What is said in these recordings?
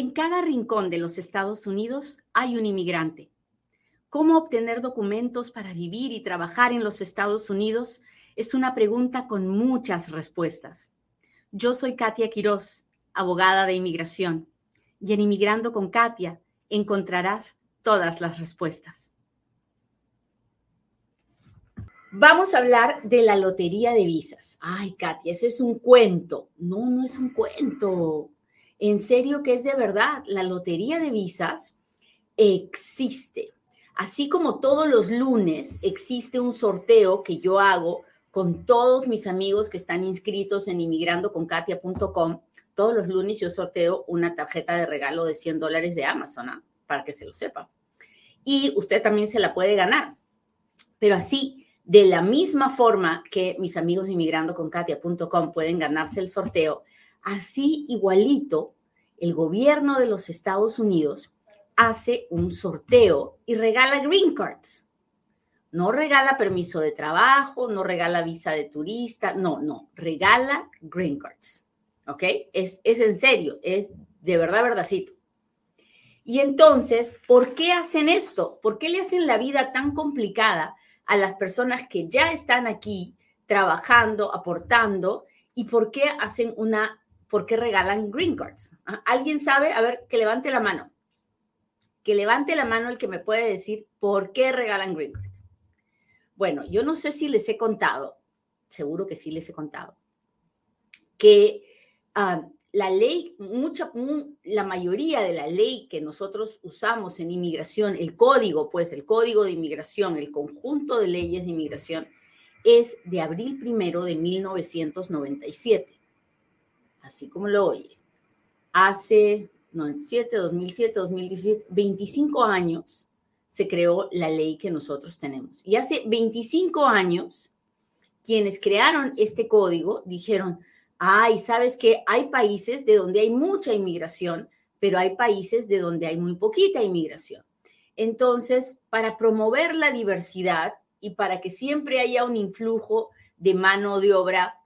En cada rincón de los Estados Unidos hay un inmigrante. ¿Cómo obtener documentos para vivir y trabajar en los Estados Unidos? Es una pregunta con muchas respuestas. Yo soy Katia Quiroz, abogada de inmigración, y en Inmigrando con Katia encontrarás todas las respuestas. Vamos a hablar de la lotería de visas. Ay, Katia, ese es un cuento. No, no es un cuento. En serio que es de verdad. La lotería de visas existe. Así como todos los lunes existe un sorteo que yo hago con todos mis amigos que están inscritos en inmigrandoconkatia.com. Todos los lunes yo sorteo una tarjeta de regalo de 100 dólares de Amazon, ¿ah? para que se lo sepa. Y usted también se la puede ganar. Pero así, de la misma forma que mis amigos inmigrando con katia.com pueden ganarse el sorteo, así igualito, el gobierno de los Estados Unidos hace un sorteo y regala green cards. No regala permiso de trabajo, no regala visa de turista, no, no, regala green cards. ¿Ok? Es, es en serio, es de verdad, verdadcito. Y entonces, ¿por qué hacen esto? ¿Por qué le hacen la vida tan complicada a las personas que ya están aquí trabajando, aportando, y por qué hacen una, por qué regalan green cards. ¿Ah? ¿Alguien sabe? A ver, que levante la mano. Que levante la mano el que me puede decir por qué regalan green cards. Bueno, yo no sé si les he contado, seguro que sí les he contado, que ah, la ley, mucha, la mayoría de la ley que nosotros usamos en inmigración, el código, pues el código de inmigración, el conjunto de leyes de inmigración, es de abril primero de 1997. Así como lo oye. Hace 97, 2007, 2017, 25 años se creó la ley que nosotros tenemos. Y hace 25 años, quienes crearon este código dijeron, Ay, sabes que hay países de donde hay mucha inmigración, pero hay países de donde hay muy poquita inmigración. Entonces, para promover la diversidad y para que siempre haya un influjo de mano de obra,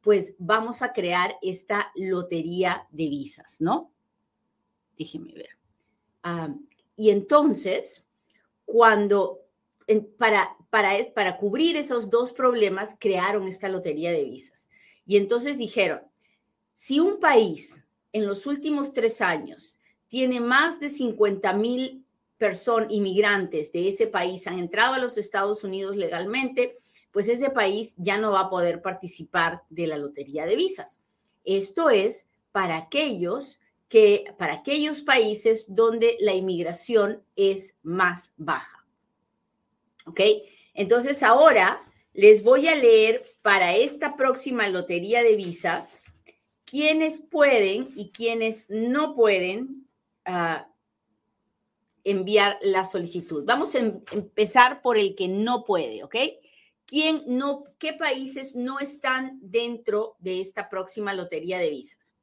pues vamos a crear esta lotería de visas, ¿no? Déjeme ver. y entonces, cuando, para, para, para cubrir esos dos problemas, crearon esta lotería de visas. Y entonces dijeron, si un país en los últimos tres años tiene más de 50 mil personas, inmigrantes de ese país han entrado a los Estados Unidos legalmente, pues ese país ya no va a poder participar de la lotería de visas. Esto es para aquellos que para aquellos países donde la inmigración es más baja. ¿Ok? Entonces ahora les voy a leer para esta próxima lotería de visas quiénes pueden y quiénes no pueden ah, enviar la solicitud. Vamos a em, empezar por el que no puede, ¿ok? ¿Quién no, ¿Qué países no están dentro de esta próxima lotería de visas?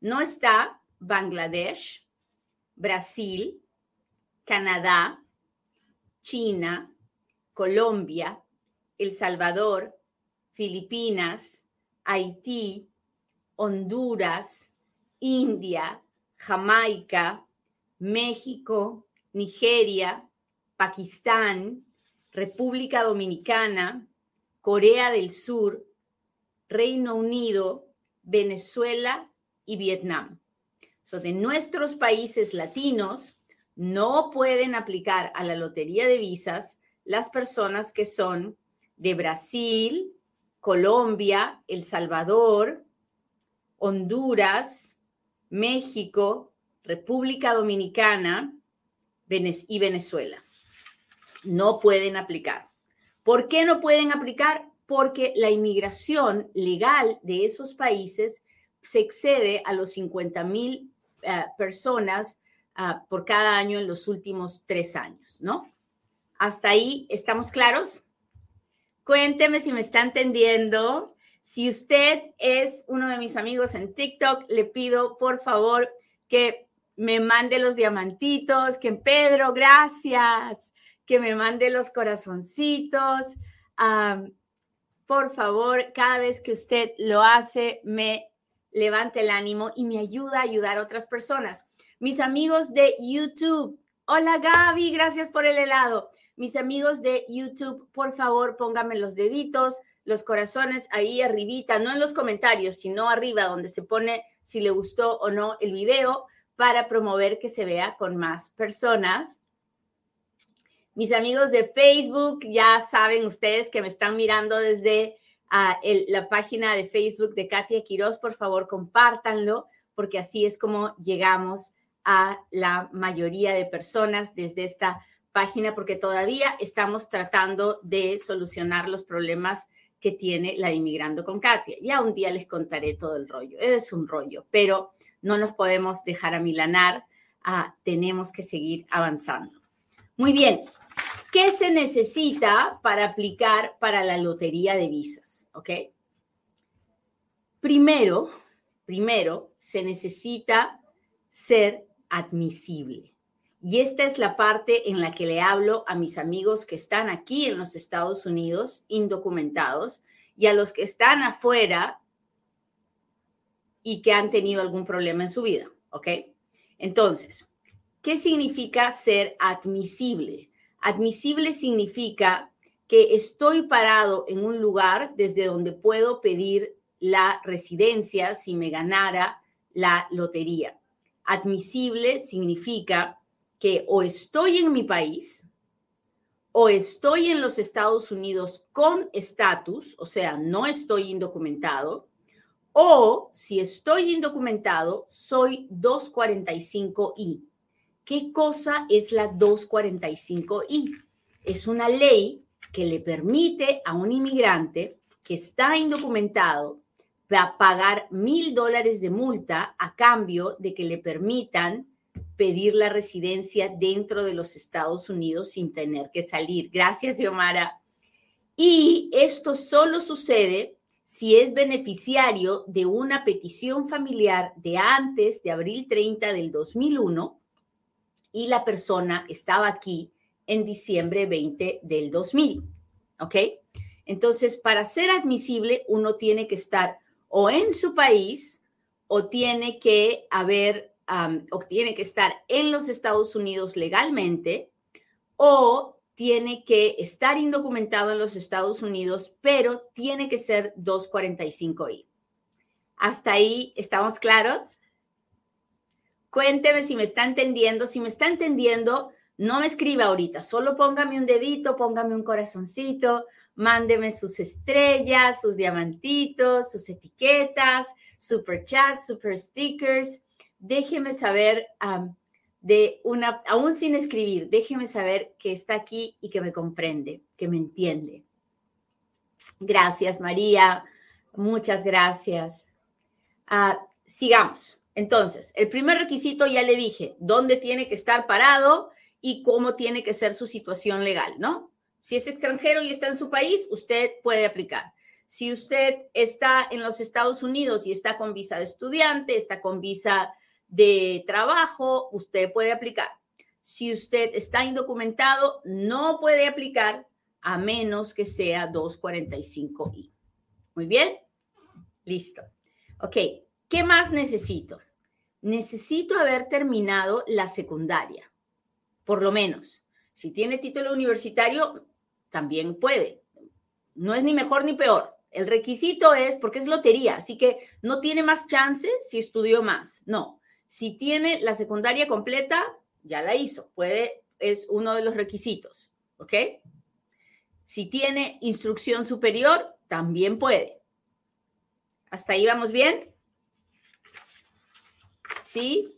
No está Bangladesh, Brasil, Canadá, China, Colombia, El Salvador, Filipinas, Haití, Honduras, India, Jamaica, México, Nigeria, Pakistán, República Dominicana, Corea del Sur, Reino Unido, Venezuela y Vietnam. So, de nuestros países latinos no pueden aplicar a la lotería de visas las personas que son de Brasil, Colombia, El Salvador, Honduras, México, República Dominicana y Venezuela. No pueden aplicar. ¿Por qué no pueden aplicar? Porque la inmigración legal de esos países se excede a los 50 mil eh, personas ah, por cada año en los últimos tres años, ¿no? ¿Hasta ahí estamos claros? Cuénteme si me está entendiendo. Si usted es uno de mis amigos en TikTok, le pido por favor que me mande los diamantitos, que Pedro, gracias, que me mande los corazoncitos. por favor, cada vez que usted lo hace, me levanta el ánimo y me ayuda a ayudar a otras personas. Mis amigos de YouTube, hola Gaby, gracias por el helado. Mis amigos de YouTube, por favor, pónganme los deditos, los corazones ahí arribita, no en los comentarios, sino arriba donde se pone si le gustó o no el video para promover que se vea con más personas. Mis amigos de Facebook, ya saben ustedes que me están mirando desde ah, la página de Facebook de Katia Quiroz, por favor compártanlo, porque así es como llegamos a la mayoría de personas desde esta página, porque todavía estamos tratando de solucionar los problemas que tiene la Inmigrando con Katia. Ya un día les contaré todo el rollo. Es un rollo, pero no nos podemos dejar amilanar. Ah, tenemos que seguir avanzando. Muy bien. ¿Qué se necesita para aplicar para la lotería de visas? ¿Ok? Primero, primero, se necesita ser admisible. Y esta es la parte en la que le hablo a mis amigos que están aquí en los Estados Unidos, indocumentados, y a los que están afuera y que han tenido algún problema en su vida, ¿ok? Entonces, ¿qué significa ser admisible? Admisible significa que estoy parado en un lugar desde donde puedo pedir la residencia si me ganara la lotería. Admisible significa que o estoy en mi país o estoy en los Estados Unidos con estatus, o sea, no estoy indocumentado, o si estoy indocumentado, soy 245I. ¿Qué cosa es la 245I? Es una ley que le permite a un inmigrante que está indocumentado pagar mil dólares de multa a cambio de que le permitan pedir la residencia dentro de los Estados Unidos sin tener que salir. Gracias, Xiomara. Y esto solo sucede si es beneficiario de una petición familiar de antes de abril 30 del 2001 y la persona estaba aquí en diciembre 20 del 2000. ¿Ok? Entonces, para ser admisible, uno tiene que estar o en su país o tiene que haber o tiene que estar en los Estados Unidos legalmente o tiene que estar indocumentado en los Estados Unidos, pero tiene que ser 245I. ¿Hasta ahí estamos claros? Cuénteme si me está entendiendo. Si me está entendiendo, no me escriba ahorita, solo póngame un dedito, póngame un corazoncito, mándeme sus estrellas, sus diamantitos, sus etiquetas, super chat, super stickers déjeme saber de una, aún sin escribir, déjeme saber que está aquí y que me comprende, que me entiende. Gracias, María. Muchas gracias. Ah, sigamos. Entonces, el primer requisito ya le dije, dónde tiene que estar parado y cómo tiene que ser su situación legal, ¿no? Si es extranjero y está en su país, usted puede aplicar. Si usted está en los Estados Unidos y está con visa de estudiante, está con visa de trabajo, usted puede aplicar. Si usted está indocumentado, no puede aplicar a menos que sea 245I. Muy bien, listo. Ok, ¿qué más necesito? Necesito haber terminado la secundaria, por lo menos. Si tiene título universitario, también puede. No es ni mejor ni peor. El requisito es porque es lotería, así que no tiene más chances si estudió más. No, si tiene la secundaria completa, ya la hizo. Puede, es uno de los requisitos. ¿Ok? Si tiene instrucción superior, también puede. ¿Hasta ahí vamos bien? ¿Sí?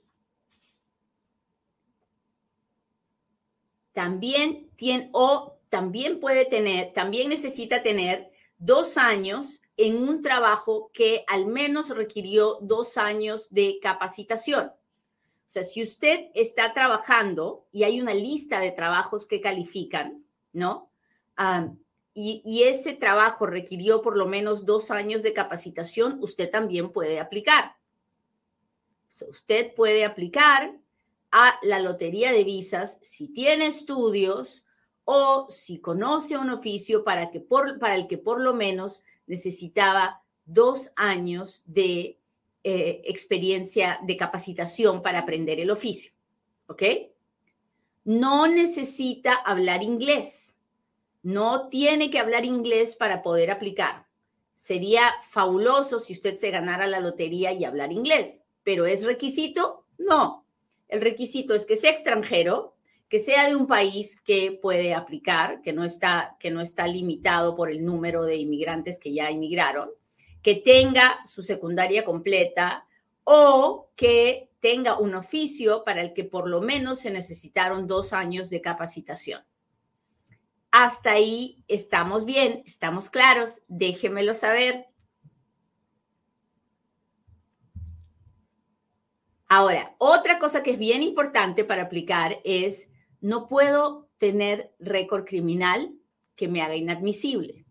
También tiene, o también puede tener, también necesita tener dos años en un trabajo que al menos requirió dos años de capacitación. O sea, si usted está trabajando y hay una lista de trabajos que califican, ¿no? y, ese trabajo requirió por lo menos dos años de capacitación, usted también puede aplicar. Usted puede aplicar a la lotería de visas si tiene estudios o si conoce un oficio para, que para el que por lo menos necesitaba dos años de eh, experiencia de capacitación para aprender el oficio. ¿Ok? No necesita hablar inglés. No tiene que hablar inglés para poder aplicar. Sería fabuloso si usted se ganara la lotería y hablar inglés, pero ¿es requisito? No. El requisito es que sea extranjero, que sea de un país que puede aplicar, que no está, que no está limitado por el número de inmigrantes que ya emigraron, que tenga su secundaria completa o que tenga un oficio para el que por lo menos se necesitaron dos años de capacitación. Hasta ahí estamos bien, estamos claros, déjemelo saber. Ahora, otra cosa que es bien importante para aplicar es no puedo tener récord criminal que me haga inadmisible.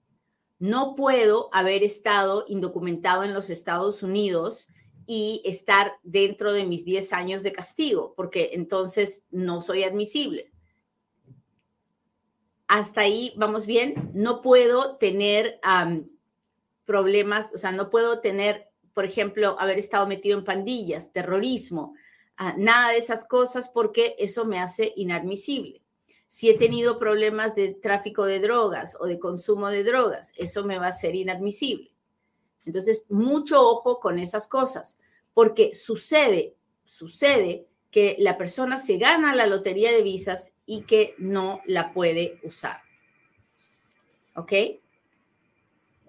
No puedo haber estado indocumentado en los Estados Unidos y estar dentro de mis 10 años de castigo, porque entonces no soy admisible. Hasta ahí vamos bien. No puedo tener problemas, o sea, no puedo tener, por ejemplo, haber estado metido en pandillas, terrorismo, nada de esas cosas porque eso me hace inadmisible. Si he tenido problemas de tráfico de drogas o de consumo de drogas, eso me va a ser inadmisible. Entonces, mucho ojo con esas cosas, porque sucede, sucede que la persona se gana la lotería de visas y que no la puede usar. ¿Ok?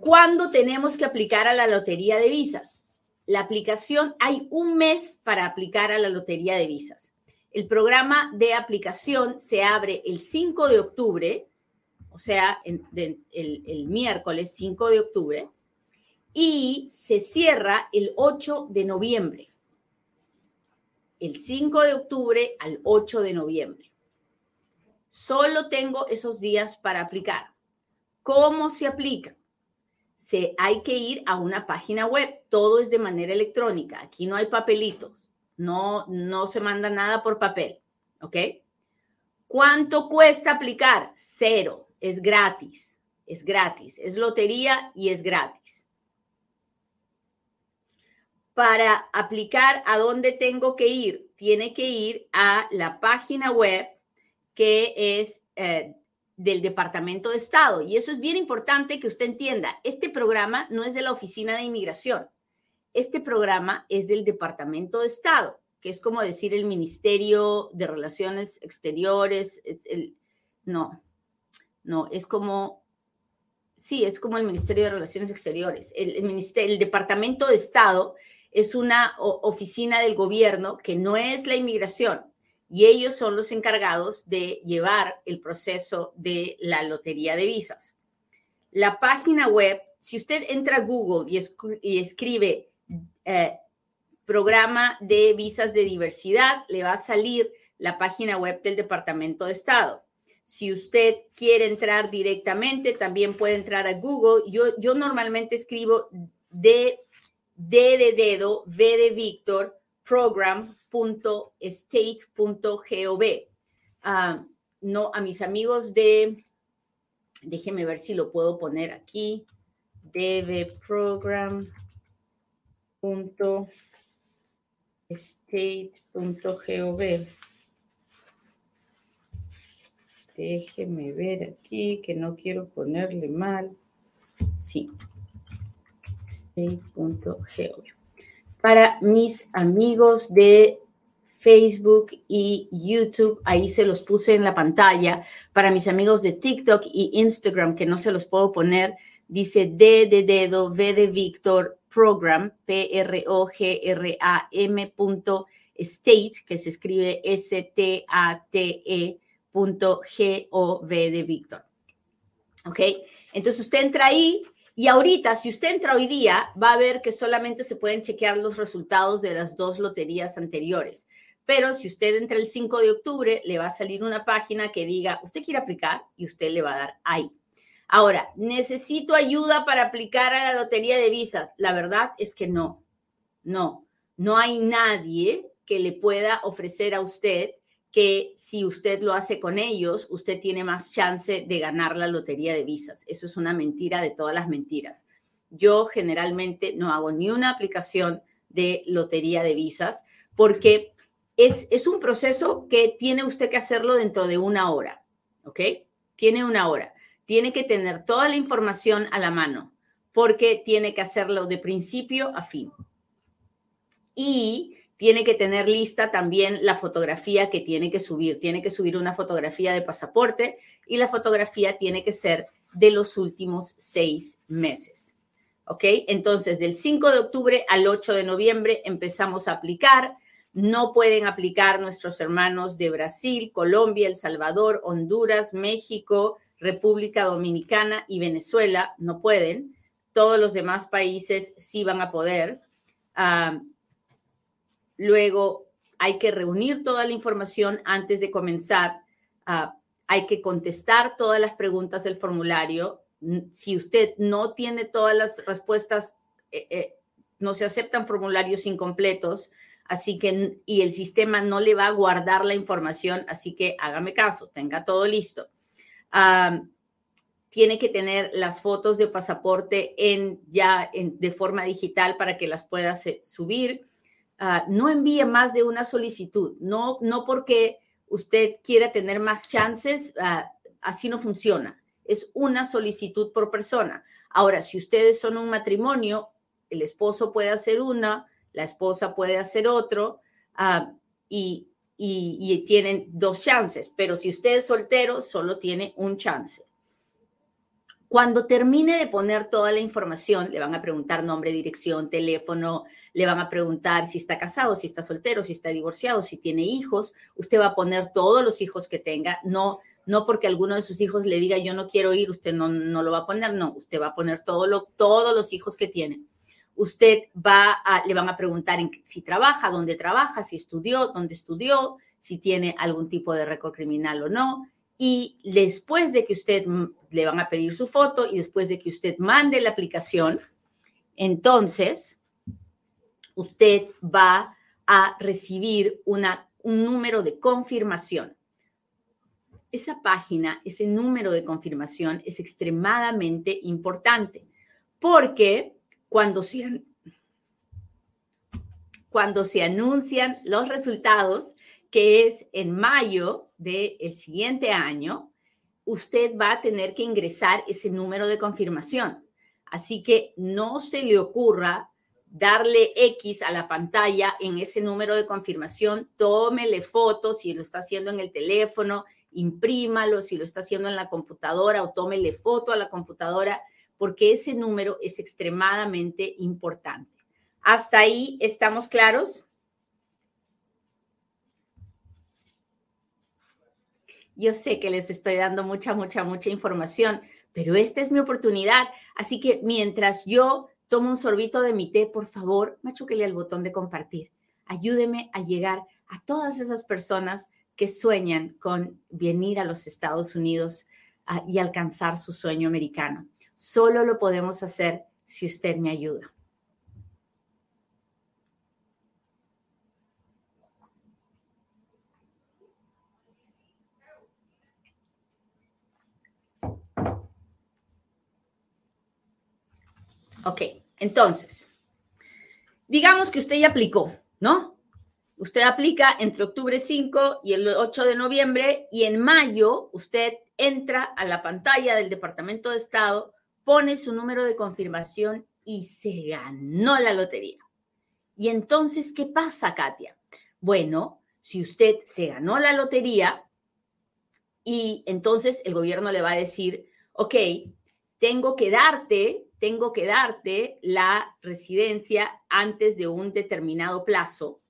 ¿Cuándo tenemos que aplicar a la lotería de visas? la aplicación, hay un mes para aplicar a la Lotería de Visas. El programa de aplicación se abre el 5 de octubre, o sea, el, el miércoles 5 de octubre, y se cierra el 8 de noviembre. El 5 de octubre al 8 de noviembre. Solo tengo esos días para aplicar. ¿Cómo se aplica? Se, hay que ir a una página web. Todo es de manera electrónica. Aquí no hay papelitos. No, no se manda nada por papel. ¿Ok? ¿Cuánto cuesta aplicar? Cero. Es gratis. Es gratis. Es lotería y es gratis. Para aplicar, ¿a dónde tengo que ir? Tiene que ir a la página web que es eh, del Departamento de Estado. Y eso es bien importante que usted entienda. Este programa no es de la Oficina de Inmigración. Este programa es del Departamento de Estado, que es como decir el Ministerio de Relaciones Exteriores. El, no, no, es como, sí, es como el Ministerio de Relaciones Exteriores. El, el, ministerio, el Departamento de Estado es una oficina del gobierno que no es la inmigración, y ellos son los encargados de llevar el proceso de la lotería de visas. La página web, si usted entra a Google y, escribe eh, programa de visas de diversidad, le va a salir la página web del Departamento de Estado. Si usted quiere entrar directamente, también puede entrar a Google. Yo, yo normalmente escribo D, D de dedo, V de Víctor, program .state.gov. Ah, no, a mis amigos de, déjenme ver si lo puedo poner aquí, dvprogram.state.gov. Déjenme ver aquí, que no quiero ponerle mal. Sí, state.gov para mis amigos de Facebook y YouTube, ahí se los puse en la pantalla. Para mis amigos de TikTok y Instagram, que no se los puedo poner, dice D de dedo, V de Víctor, program, P-R-O-G-R-A-M punto state, que se escribe S-T-A-T-E punto G-O-V de Víctor. ¿Ok? Entonces usted entra ahí y ahorita, si usted entra hoy día, va a ver que solamente se pueden chequear los resultados de las dos loterías anteriores. Pero si usted entra el 5 de octubre, le va a salir una página que diga, usted quiere aplicar y usted le va a dar ahí. Ahora, necesito ayuda para aplicar a la lotería de visas. La verdad es que no, no, no hay nadie que le pueda ofrecer a usted que si usted lo hace con ellos, usted tiene más chance de ganar la lotería de visas. Eso es una mentira de todas las mentiras. Yo generalmente no hago ni una aplicación de lotería de visas, porque es, es un proceso que tiene usted que hacerlo dentro de una hora, ¿ok? Tiene una hora. Tiene que tener toda la información a la mano, porque tiene que hacerlo de principio a fin. Y tiene que tener lista también la fotografía que tiene que subir. Tiene que subir una fotografía de pasaporte y la fotografía tiene que ser de los últimos seis meses. ¿Ok? Entonces, del 5 de octubre al 8 de noviembre empezamos a aplicar. No pueden aplicar nuestros hermanos de Brasil, Colombia, El Salvador, Honduras, México, República Dominicana y Venezuela. No pueden. Todos los demás países sí van a poder. Ah, Luego hay que reunir toda la información antes de comenzar. Hay que contestar todas las preguntas del formulario. Si usted no tiene todas las respuestas, eh, eh, no se aceptan formularios incompletos, así que, y el sistema no le va a guardar la información, así que hágame caso, tenga todo listo. Tiene que tener las fotos de pasaporte en, ya de forma digital para que las pueda subir. Ah, no envíe más de una solicitud, no, no porque usted quiera tener más chances, ah, así no funciona. Es una solicitud por persona. Ahora, si ustedes son un matrimonio, el esposo puede hacer una, la esposa puede hacer otro ah, y, y tienen dos chances, pero si usted es soltero, solo tiene un chance. Cuando termine de poner toda la información, le van a preguntar nombre, dirección, teléfono, le van a preguntar si está casado, si está soltero, si está divorciado, si tiene hijos. Usted va a poner todos los hijos que tenga, no no porque alguno de sus hijos le diga yo no quiero ir, usted no, no lo va a poner, no, usted va a poner todo lo, todos los hijos que tiene. Usted va a, le van a preguntar si trabaja, dónde trabaja, si estudió, dónde estudió, si tiene algún tipo de récord criminal o no, y después de que usted le van a pedir su foto y después de que usted mande la aplicación, entonces usted va a recibir una, un número de confirmación. Esa página, ese número de confirmación es extremadamente importante porque cuando se, cuando se anuncian los resultados, que es en mayo del siguiente año, usted va a tener que ingresar ese número de confirmación. Así que no se le ocurra darle X a la pantalla en ese número de confirmación, tómele fotos si lo está haciendo en el teléfono, imprímalo si lo está haciendo en la computadora o tómele foto a la computadora, porque ese número es extremadamente importante. ¿Hasta ahí estamos claros? Yo sé que les estoy dando mucha, mucha, mucha información, pero esta es mi oportunidad. Así que mientras yo tomo un sorbito de mi té, por favor, machuquele al botón de compartir. Ayúdeme a llegar a todas esas personas que sueñan con venir a los Estados Unidos ah, y alcanzar su sueño americano. Solo lo podemos hacer si usted me ayuda. Ok, entonces, digamos que usted ya aplicó, ¿no? Usted aplica entre octubre 5 y el 8 de noviembre y en mayo usted entra a la pantalla del Departamento de Estado, pone su número de confirmación y se ganó la lotería. Y entonces, ¿qué pasa, Katia? Bueno, si usted se ganó la lotería y entonces el gobierno le va a decir, ok, tengo que darte tengo que darte la residencia antes de un determinado plazo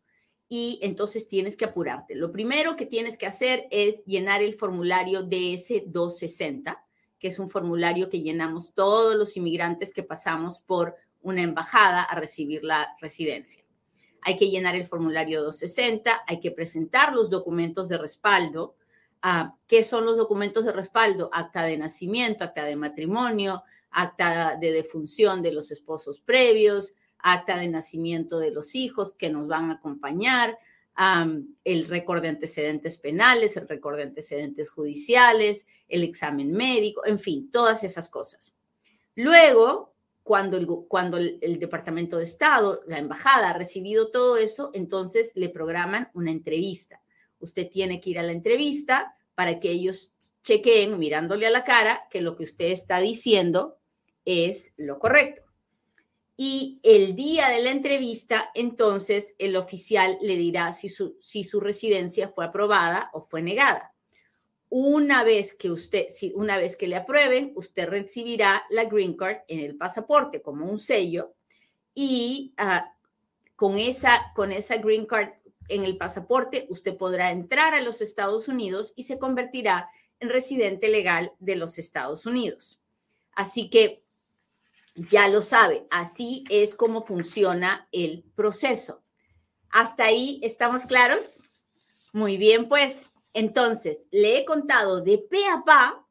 y entonces tienes que apurarte. Lo primero que tienes que hacer es llenar el formulario DS-260, que es un formulario que llenamos todos los inmigrantes que pasamos por una embajada a recibir la residencia. Hay que llenar el formulario 260, hay que presentar los documentos de respaldo. Ah, ¿Qué son los documentos de respaldo? Acta de nacimiento, acta de matrimonio, acta de defunción de los esposos previos, acta de nacimiento de los hijos que nos van a acompañar, el récord de antecedentes penales, el récord de antecedentes judiciales, el examen médico, en fin, todas esas cosas. Luego, cuando, el, cuando el, Departamento de Estado, la embajada ha recibido todo eso, entonces le programan una entrevista. Usted tiene que ir a la entrevista para que ellos chequeen mirándole a la cara que lo que usted está diciendo es lo correcto. Y el día de la entrevista, entonces el oficial le dirá si su, si su residencia fue aprobada o fue negada. Una vez que usted, si una vez que le aprueben, usted recibirá la green card en el pasaporte como un sello y ah, con, esa, con esa green card en el pasaporte usted podrá entrar a los Estados Unidos y se convertirá en residente legal de los Estados Unidos. Así que ya lo sabe, así es como funciona el proceso. ¿Hasta ahí estamos claros? Muy bien, pues entonces, le he contado de pe a pa,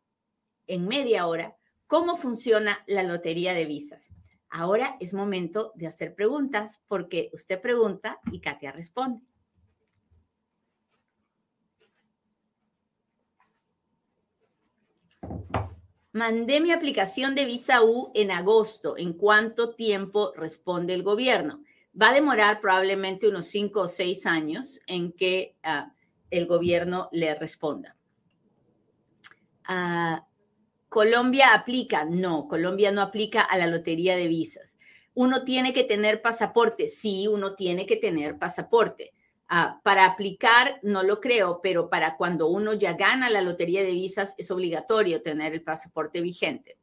en media hora, cómo funciona la lotería de visas. Ahora es momento de hacer preguntas porque usted pregunta y Katia responde. Mandé mi aplicación de visa U en agosto. ¿En cuánto tiempo responde el gobierno? Va a demorar probablemente unos cinco o seis años en que ah, el gobierno le responda. Ah, ¿Colombia aplica? No, Colombia no aplica a la lotería de visas. ¿Uno tiene que tener pasaporte? Sí, uno tiene que tener pasaporte. Ah, para aplicar, no lo creo, pero para cuando uno ya gana la lotería de visas es obligatorio tener el pasaporte vigente.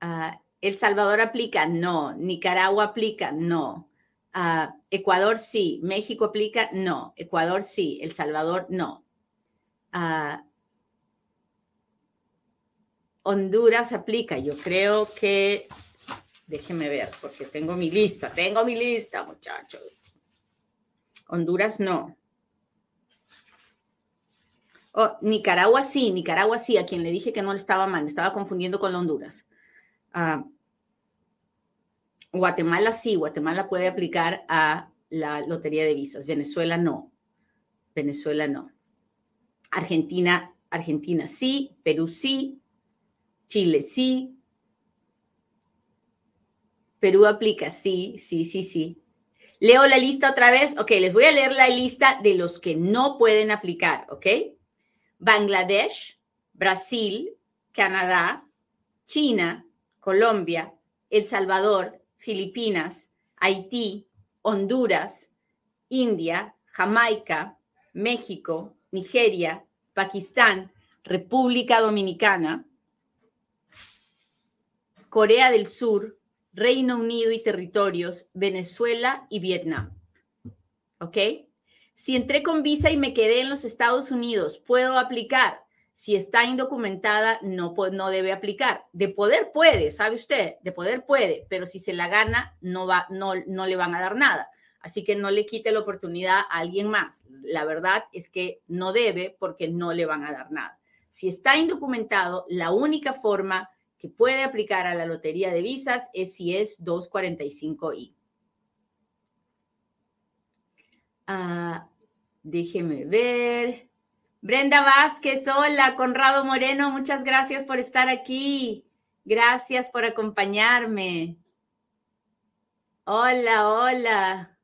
Ah, ¿El Salvador aplica? No. ¿Nicaragua aplica? No. Ah, Ecuador sí, México aplica, no. Ecuador sí, El Salvador no. Honduras aplica, yo creo que, déjeme ver, porque tengo mi lista, tengo mi lista, muchachos. Honduras no. Oh, Nicaragua sí, Nicaragua sí, a quien le dije que no le estaba mal, estaba confundiendo con Honduras. Ah, Guatemala sí, Guatemala puede aplicar a la lotería de visas, Venezuela no, Venezuela no. Argentina, Argentina sí, Perú sí, Chile sí, Perú aplica, sí, sí, sí, sí. Leo la lista otra vez. Ok, les voy a leer la lista de los que no pueden aplicar, ¿ok? Bangladesh, Brasil, Canadá, China, Colombia, El Salvador, Filipinas, Haití, Honduras, India, Jamaica, México, Nigeria, Pakistán, República Dominicana, Corea del Sur, Reino Unido y territorios, Venezuela y Vietnam. ¿Ok? Si entré con visa y me quedé en los Estados Unidos, ¿puedo aplicar? si está indocumentada, no, no debe aplicar. De poder puede, ¿sabe usted? De poder puede, pero si se la gana, no, va, no, no le van a dar nada. Así que no le quite la oportunidad a alguien más. La verdad es que no debe porque no le van a dar nada. Si está indocumentado, la única forma que puede aplicar a la lotería de visas es si es 245I. Ah, déjeme ver. Brenda Vázquez, hola, Conrado Moreno, muchas gracias por estar aquí. Gracias por acompañarme. Hola, hola.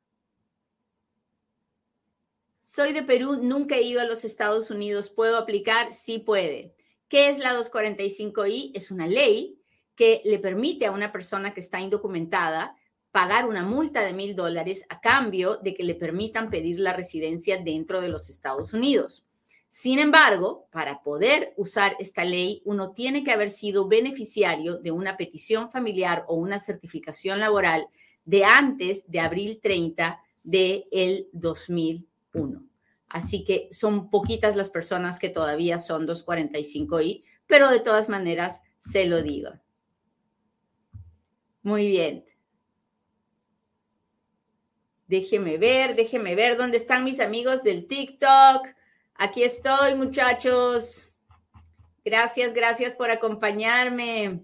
Soy de Perú, nunca he ido a los Estados Unidos. ¿Puedo aplicar? Sí puede. ¿Qué es la 245I? Es una ley que le permite a una persona que está indocumentada pagar una multa de mil dólares a cambio de que le permitan pedir la residencia dentro de los Estados Unidos. Sin embargo, para poder usar esta ley, uno tiene que haber sido beneficiario de una petición familiar o una certificación laboral de antes de abril 30 del el 2001. Así que son poquitas las personas que todavía son 245i, pero de todas maneras se lo digo. Muy bien. Déjeme ver, déjeme ver dónde están mis amigos del TikTok. Aquí estoy, muchachos. Gracias, gracias por acompañarme.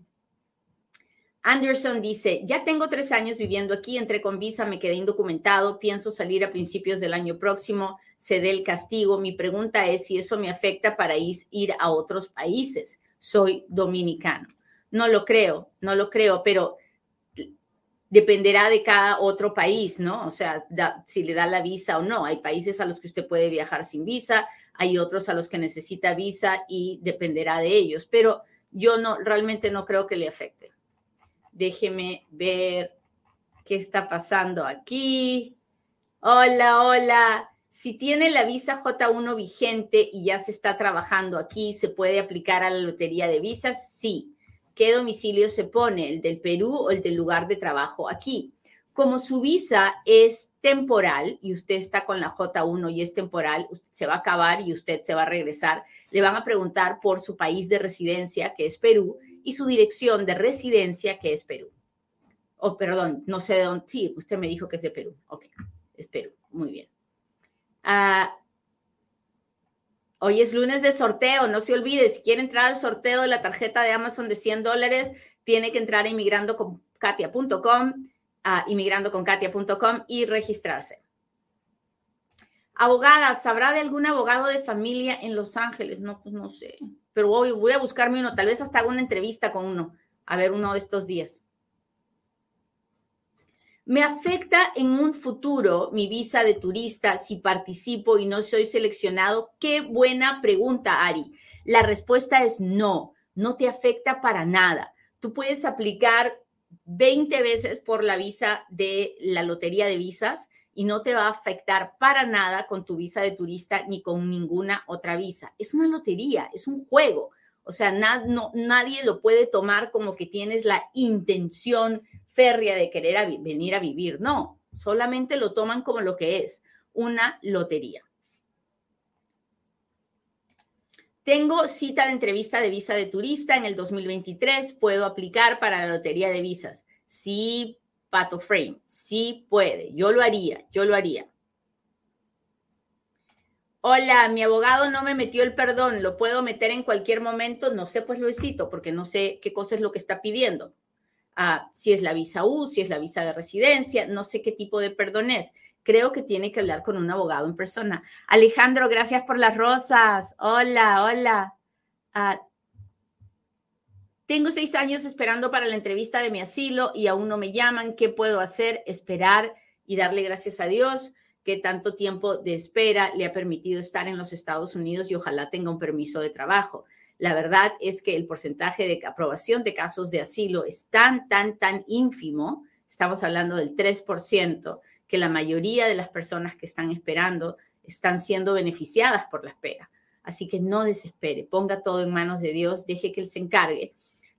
Anderson dice, ya tengo tres años viviendo aquí, entré con visa, me quedé indocumentado, pienso salir a principios del año próximo, se dé el castigo. Mi pregunta es si eso me afecta para ir a otros países. Soy dominicano. No lo creo, no lo creo, pero dependerá de cada otro país, ¿no? O sea, si le da la visa o no. Hay países a los que usted puede viajar sin visa, hay otros a los que necesita visa y dependerá de ellos, pero yo no, realmente no creo que le afecte. Déjeme ver qué está pasando aquí. Hola, hola. Si tiene la visa J1 vigente y ya se está trabajando aquí, ¿se puede aplicar a la lotería de visas? Sí qué domicilio se pone, el del Perú o el del lugar de trabajo aquí. Como su visa es temporal y usted está con la J1 y es temporal, se va a acabar y usted se va a regresar, le van a preguntar por su país de residencia, que es Perú, y su dirección de residencia, que es Perú. Oh, perdón, no sé de dónde, sí, usted me dijo que es de Perú. Ok, es Perú, muy bien. Ah, Hoy es lunes de sorteo, no se olvide, si quiere entrar al sorteo de la tarjeta de Amazon de 100 dólares, tiene que entrar a inmigrandoconkatia.com, a inmigrandoconkatia.com y registrarse. Abogada, ¿sabrá de algún abogado de familia en Los Ángeles? No, pues no sé, pero voy, voy a buscarme uno, tal vez hasta haga una entrevista con uno, a ver uno de estos días. ¿Me afecta en un futuro mi visa de turista si participo y no soy seleccionado? Qué buena pregunta, Ari. La respuesta es no, no te afecta para nada. Tú puedes aplicar 20 veces por la visa de la lotería de visas y no te va a afectar para nada con tu visa de turista ni con ninguna otra visa. Es una lotería, es un juego. O sea, nadie lo puede tomar como que tienes la intención férrea de querer venir a vivir. No, solamente lo toman como lo que es, una lotería. Tengo cita de entrevista de visa de turista en el 2023. ¿Puedo aplicar para la lotería de visas? Sí, Pato Frame, sí puede. Yo lo haría, yo lo haría. Hola, mi abogado no me metió el perdón, lo puedo meter en cualquier momento, no sé, pues lo cito, porque no sé qué cosa es lo que está pidiendo. Si es la visa U, si es la visa de residencia, no sé qué tipo de perdón es. Creo que tiene que hablar con un abogado en persona. Alejandro, gracias por las rosas. Hola, hola. Ah, tengo seis años esperando para la entrevista de mi asilo y aún no me llaman. ¿Qué puedo hacer? Esperar y darle gracias a Dios que tanto tiempo de espera le ha permitido estar en los Estados Unidos y ojalá tenga un permiso de trabajo. La verdad es que el porcentaje de aprobación de casos de asilo es tan, tan, tan ínfimo, estamos hablando del 3%, que la mayoría de las personas que están esperando están siendo beneficiadas por la espera. Así que no desespere, ponga todo en manos de Dios, deje que Él se encargue,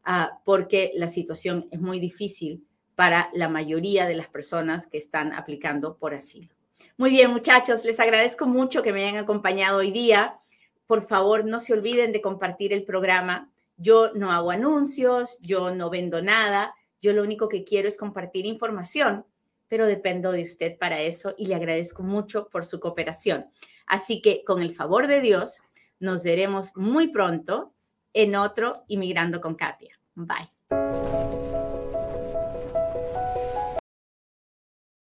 ah, porque la situación es muy difícil para la mayoría de las personas que están aplicando por asilo. Muy bien, muchachos, les agradezco mucho que me hayan acompañado hoy día. Por favor, no se olviden de compartir el programa. Yo no hago anuncios, yo no vendo nada, yo lo único que quiero es compartir información, pero dependo de usted para eso y le agradezco mucho por su cooperación. Así que con el favor de Dios, nos veremos muy pronto en otro Inmigrando con Katia. Bye.